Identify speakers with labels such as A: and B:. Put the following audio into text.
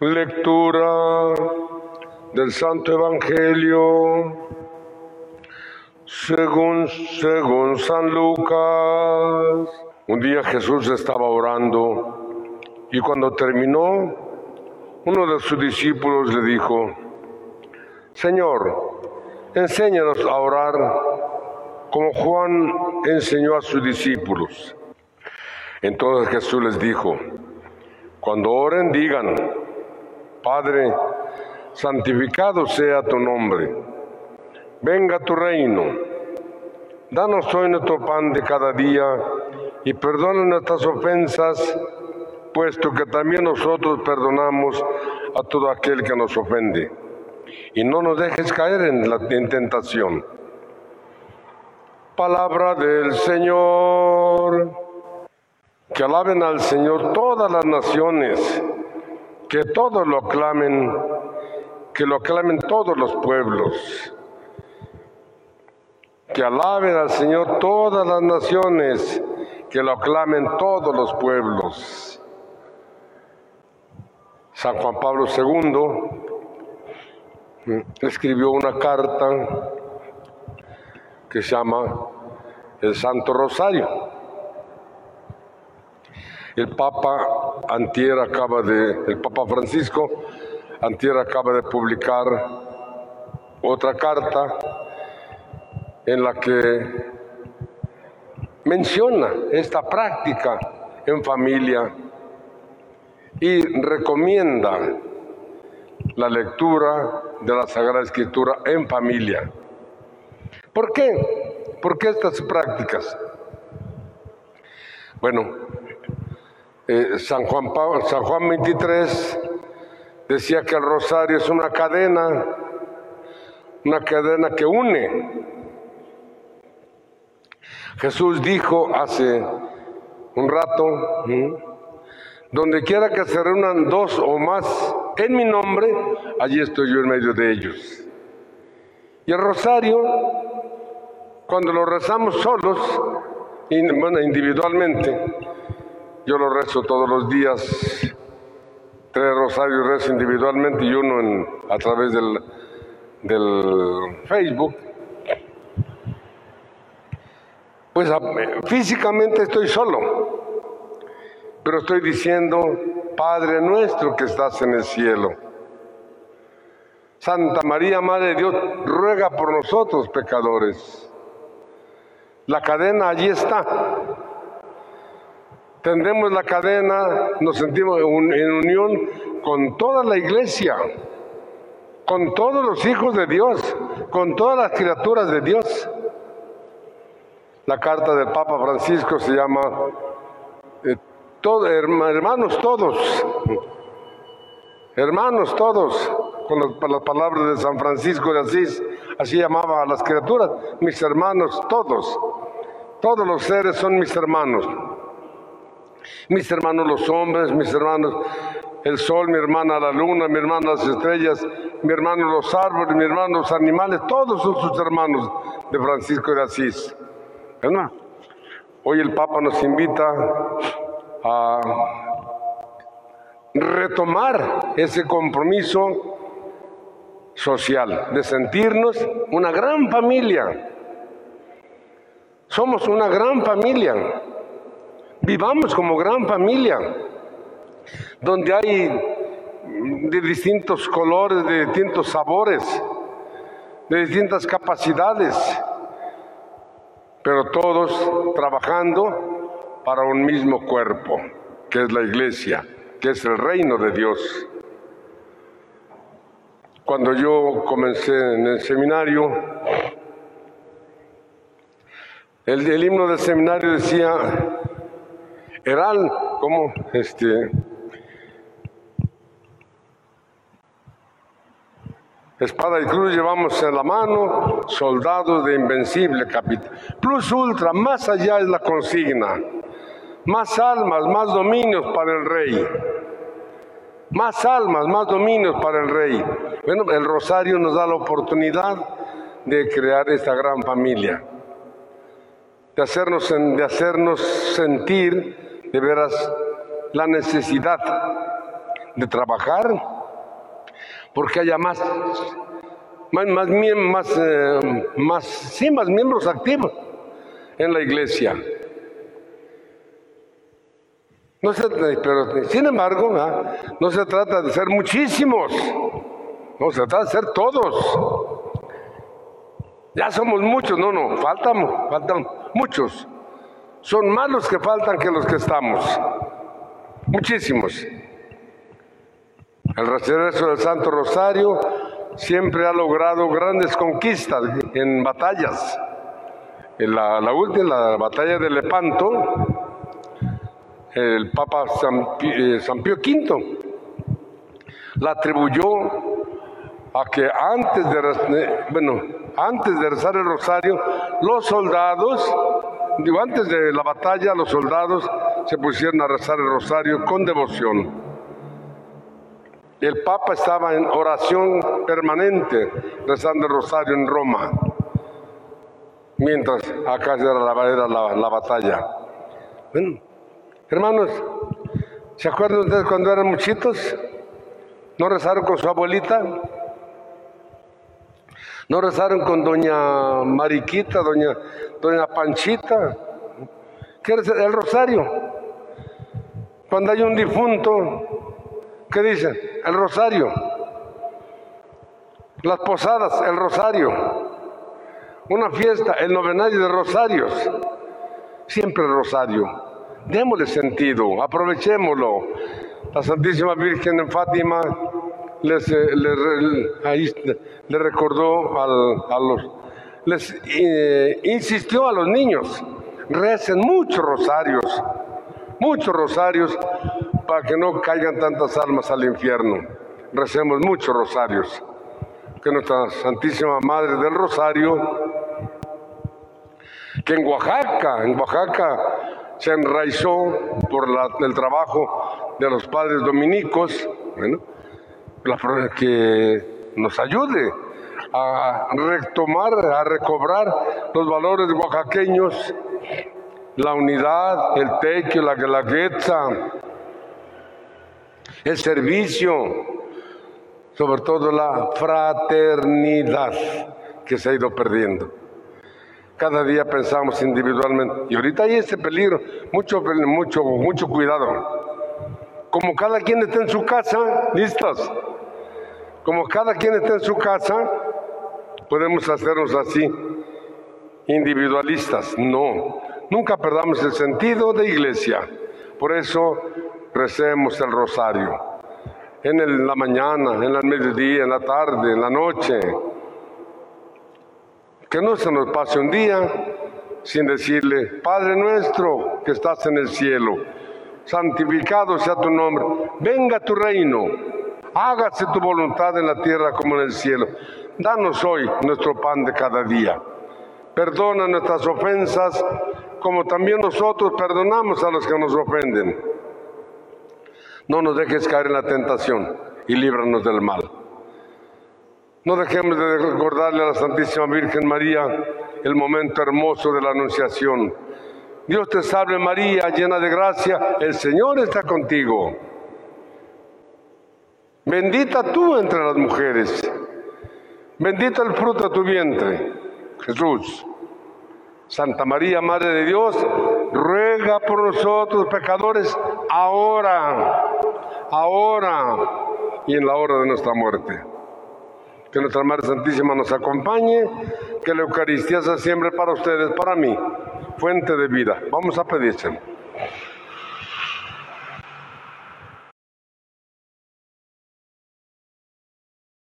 A: Lectura del Santo Evangelio según, según San Lucas. Un día Jesús estaba orando y cuando terminó, uno de sus discípulos le dijo, Señor, enséñanos a orar como Juan enseñó a sus discípulos. Entonces Jesús les dijo, cuando oren digan, Padre, santificado sea tu nombre, venga tu reino, danos hoy nuestro pan de cada día y perdona nuestras ofensas, puesto que también nosotros perdonamos a todo aquel que nos ofende. Y no nos dejes caer en la en tentación. Palabra del Señor. Que alaben al Señor todas las naciones, que todos lo aclamen, que lo aclamen todos los pueblos. Que alaben al Señor todas las naciones, que lo aclamen todos los pueblos. San Juan Pablo II escribió una carta que se llama el Santo Rosario. El Papa Antier acaba de, el Papa Francisco Antier acaba de publicar otra carta en la que menciona esta práctica en familia y recomienda la lectura de la Sagrada Escritura en familia. ¿Por qué? ¿Por qué estas prácticas? Bueno, eh, San, Juan San Juan 23 decía que el rosario es una cadena, una cadena que une. Jesús dijo hace un rato, donde quiera que se reúnan dos o más en mi nombre, allí estoy yo en medio de ellos. Y el rosario, cuando lo rezamos solos, bueno, individualmente, yo lo rezo todos los días, tres rosarios rezo individualmente y uno en, a través del, del Facebook. Pues físicamente estoy solo, pero estoy diciendo, Padre nuestro que estás en el cielo. Santa María, Madre de Dios, ruega por nosotros pecadores. La cadena allí está. Tendremos la cadena, nos sentimos en unión con toda la iglesia, con todos los hijos de Dios, con todas las criaturas de Dios. La carta del Papa Francisco se llama eh, hermanos todos, hermanos todos, con las, palabras de San Francisco de Asís, así llamaba a las criaturas, mis hermanos todos, todos los seres son mis hermanos, mis hermanos los hombres, mis hermanos el sol, mi hermana la luna, mi hermana las estrellas, mi hermano los árboles, mi hermano los animales, todos son sus hermanos de Francisco de Asís. Hoy el Papa nos invita a retomar ese compromiso social, de sentirnos una gran familia. Somos una gran familia. Vivamos como gran familia, donde hay de distintos colores, de distintos sabores, de distintas capacidades, pero todos trabajando para un mismo cuerpo, que es la iglesia, que es el reino de Dios. Cuando yo comencé en el seminario, el, himno del seminario decía, eran como este, Espada y cruz llevamos en la mano, soldados de invencible capital. Plus ultra, más allá es la consigna más almas, más dominios para el rey. Más almas, más dominios para el rey. Bueno, el rosario nos da la oportunidad de crear esta gran familia, de hacernos, de hacernos sentir de veras la necesidad de trabajar, porque haya más, más, más, más, eh, más, sí, más miembros activos en la iglesia. No se, pero, sin embargo, no se trata de ser muchísimos, no se trata de ser todos. Ya somos muchos, no, no, faltan, faltan muchos. Son más los que faltan que los que estamos. Muchísimos. El regreso del Santo Rosario siempre ha logrado grandes conquistas en batallas. En la, la última, la batalla de Lepanto, el Papa San, eh, Pío V la atribuyó a que antes de, bueno, antes de rezar el rosario, los soldados, antes de la batalla, los soldados se pusieron a rezar el rosario con devoción. El Papa estaba en oración permanente, rezando el rosario en Roma, mientras acá era la, la, la batalla. Bueno, hermanos, ¿se acuerdan ustedes cuando eran muchitos? ¿No rezaron con su abuelita? ¿No rezaron con doña Mariquita, doña, doña Panchita? ¿Qué es el rosario? Cuando hay un difunto, ¿qué dicen? El rosario. Las posadas, el rosario. Una fiesta, el novenario de rosarios. Siempre el rosario. Démosle sentido, aprovechémoslo. La Santísima Virgen en Fátima les, eh, recordó a los, les eh, insistió a los niños, recen muchos rosarios, muchos rosarios para que no caigan tantas almas al infierno. Recemos muchos rosarios. Que nuestra Santísima Madre del Rosario, que en Oaxaca, en Oaxaca se enraizó por el trabajo de los padres dominicos, bueno, que nos ayude a retomar, a recobrar los valores oaxaqueños, la unidad, el tequio, la guelaguetza, el servicio, sobre todo la fraternidad que se ha ido perdiendo. Cada día pensamos individualmente. Y ahorita hay ese peligro. Mucho, mucho, mucho cuidado. Como cada quien está en su casa, listos como cada quien está en su casa, podemos hacernos así, individualistas. No, nunca perdamos el sentido de iglesia. Por eso recemos el rosario. En la mañana, en el mediodía, en la tarde, en la noche. Que no se nos pase un día sin decirle, Padre nuestro que estás en el cielo, santificado sea tu nombre, venga tu reino hágase tu voluntad en la tierra como en el cielo. Danos hoy nuestro pan de cada día. Perdona nuestras ofensas como también nosotros perdonamos a los que nos ofenden. No nos dejes caer en la tentación y líbranos del mal. No dejemos de recordarle a la Santísima Virgen María el momento hermoso de la Anunciación. Dios te salve María, llena de gracia, el Señor está contigo. Bendita tú entre las mujeres. Bendito el fruto de tu vientre, Jesús. Santa María, Madre de Dios, ruega por nosotros pecadores, ahora, ahora y en la hora de nuestra muerte. Que nuestra Madre Santísima nos acompañe, que la Eucaristía sea siempre para ustedes, para mí, fuente de vida. Vamos a pedírselo.